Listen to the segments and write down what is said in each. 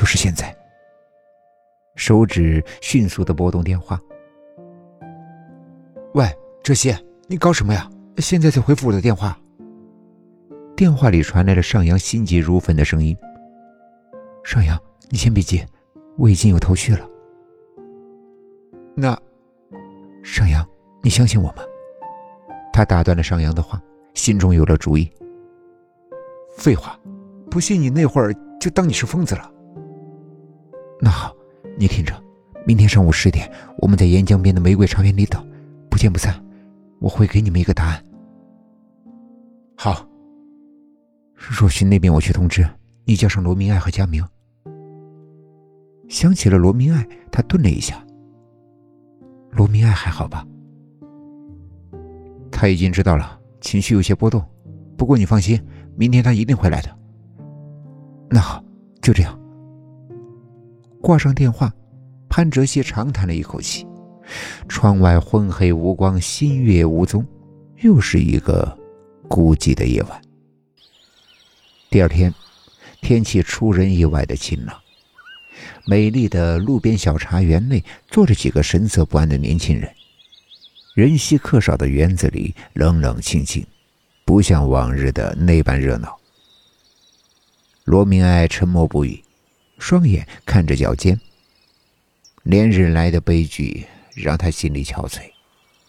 就是现在。手指迅速的拨动电话。喂，哲熙，你搞什么呀？现在才回复我的电话。电话里传来了上扬心急如焚的声音。上扬，你先别急，我已经有头绪了。那，上扬，你相信我吗？他打断了上扬的话，心中有了主意。废话，不信你那会儿就当你是疯子了。那好，你听着，明天上午十点，我们在沿江边的玫瑰茶园里等，不见不散。我会给你们一个答案。好。若寻那边我去通知你，叫上罗明爱和佳明。想起了罗明爱，他顿了一下。罗明爱还好吧？他已经知道了，情绪有些波动。不过你放心，明天他一定会来的。那好，就这样。挂上电话，潘哲熙长叹了一口气。窗外昏黑无光，新月无踪，又是一个孤寂的夜晚。第二天，天气出人意外的晴朗。美丽的路边小茶园内，坐着几个神色不安的年轻人。人稀客少的园子里冷冷清清，不像往日的那般热闹。罗明爱沉默不语，双眼看着脚尖。连日来的悲剧让他心里憔悴，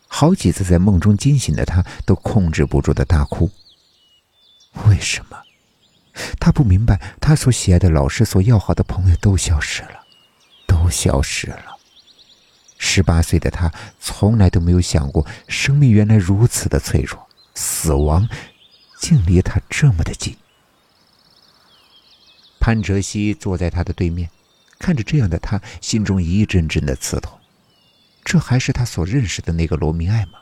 好几次在梦中惊醒的他都控制不住的大哭。为什么？他不明白，他所喜爱的老师、所要好的朋友都消失了，都消失了。十八岁的他从来都没有想过，生命原来如此的脆弱，死亡竟离他这么的近。潘哲熙坐在他的对面，看着这样的他，心中一阵阵的刺痛。这还是他所认识的那个罗明爱吗？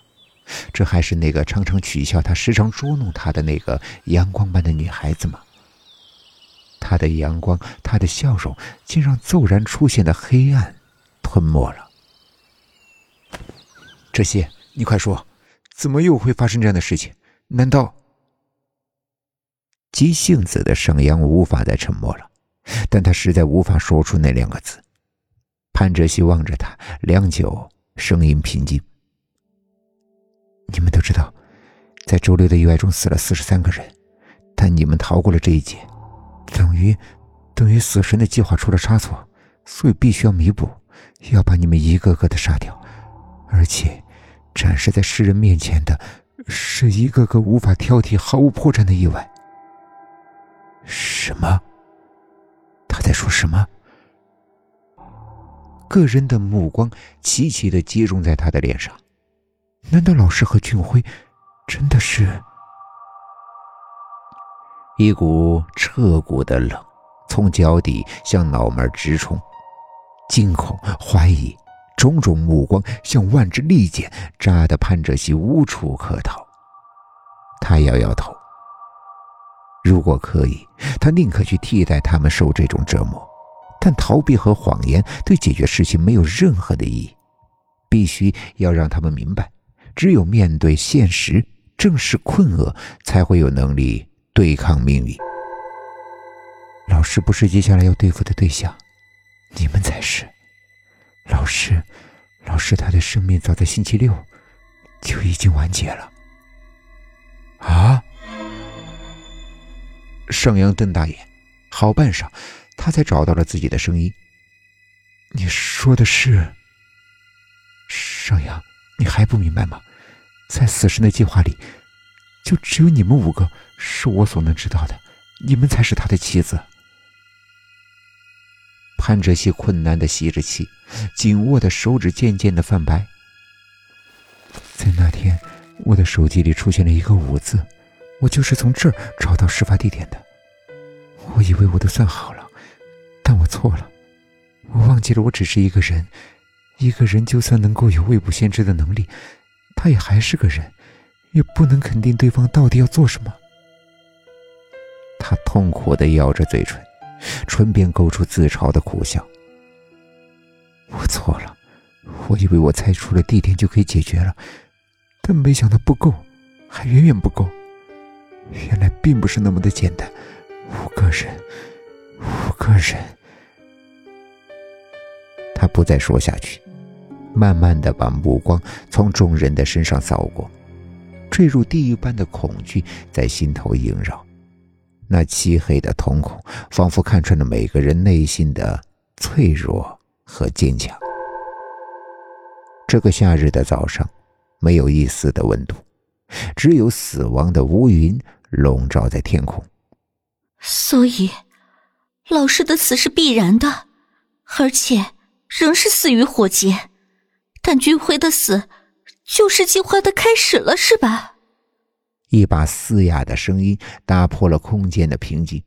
这还是那个常常取笑他、时常捉弄他的那个阳光般的女孩子吗？他的阳光，他的笑容，竟让骤然出现的黑暗吞没了。这些，你快说，怎么又会发生这样的事情？难道……急性子的沈阳无法再沉默了，但他实在无法说出那两个字。潘哲熙望着他，良久，声音平静：“你们都知道，在周六的意外中死了四十三个人，但你们逃过了这一劫，等于，等于死神的计划出了差错，所以必须要弥补，要把你们一个个的杀掉。”而且，展示在世人面前的，是一个个无法挑剔、毫无破绽的意外。什么？他在说什么？个人的目光齐齐的集中在他的脸上。难道老师和俊辉真的是？一股彻骨的冷从脚底向脑门直冲，惊恐、怀疑。种种目光像万支利箭，扎得潘哲熙无处可逃。他摇摇头。如果可以，他宁可去替代他们受这种折磨。但逃避和谎言对解决事情没有任何的意义。必须要让他们明白，只有面对现实，正视困厄，才会有能力对抗命运。老师不是接下来要对付的对象，你们才是。老师，老师，他的生命早在星期六就已经完结了。啊！盛阳瞪大眼，好半晌，他才找到了自己的声音：“你说的是？盛阳，你还不明白吗？在死神的计划里，就只有你们五个是我所能知道的，你们才是他的妻子。”潘哲熙困难的吸着气，紧握的手指渐渐的泛白。在那天，我的手机里出现了一个“五”字，我就是从这儿找到事发地点的。我以为我都算好了，但我错了，我忘记了我只是一个人，一个人就算能够有未卜先知的能力，他也还是个人，也不能肯定对方到底要做什么。他痛苦的咬着嘴唇。唇边勾出自嘲的苦笑。我错了，我以为我猜出了地点就可以解决了，但没想到不够，还远远不够。原来并不是那么的简单。五个人，五个人，他不再说下去，慢慢的把目光从众人的身上扫过，坠入地狱般的恐惧在心头萦绕，那漆黑的瞳孔仿佛看穿了每个人内心的脆弱和坚强。这个夏日的早上，没有一丝的温度，只有死亡的乌云笼罩在天空。所以，老师的死是必然的，而且仍是死于火劫。但军辉的死，就是计划的开始了，是吧？一把嘶哑的声音打破了空间的平静。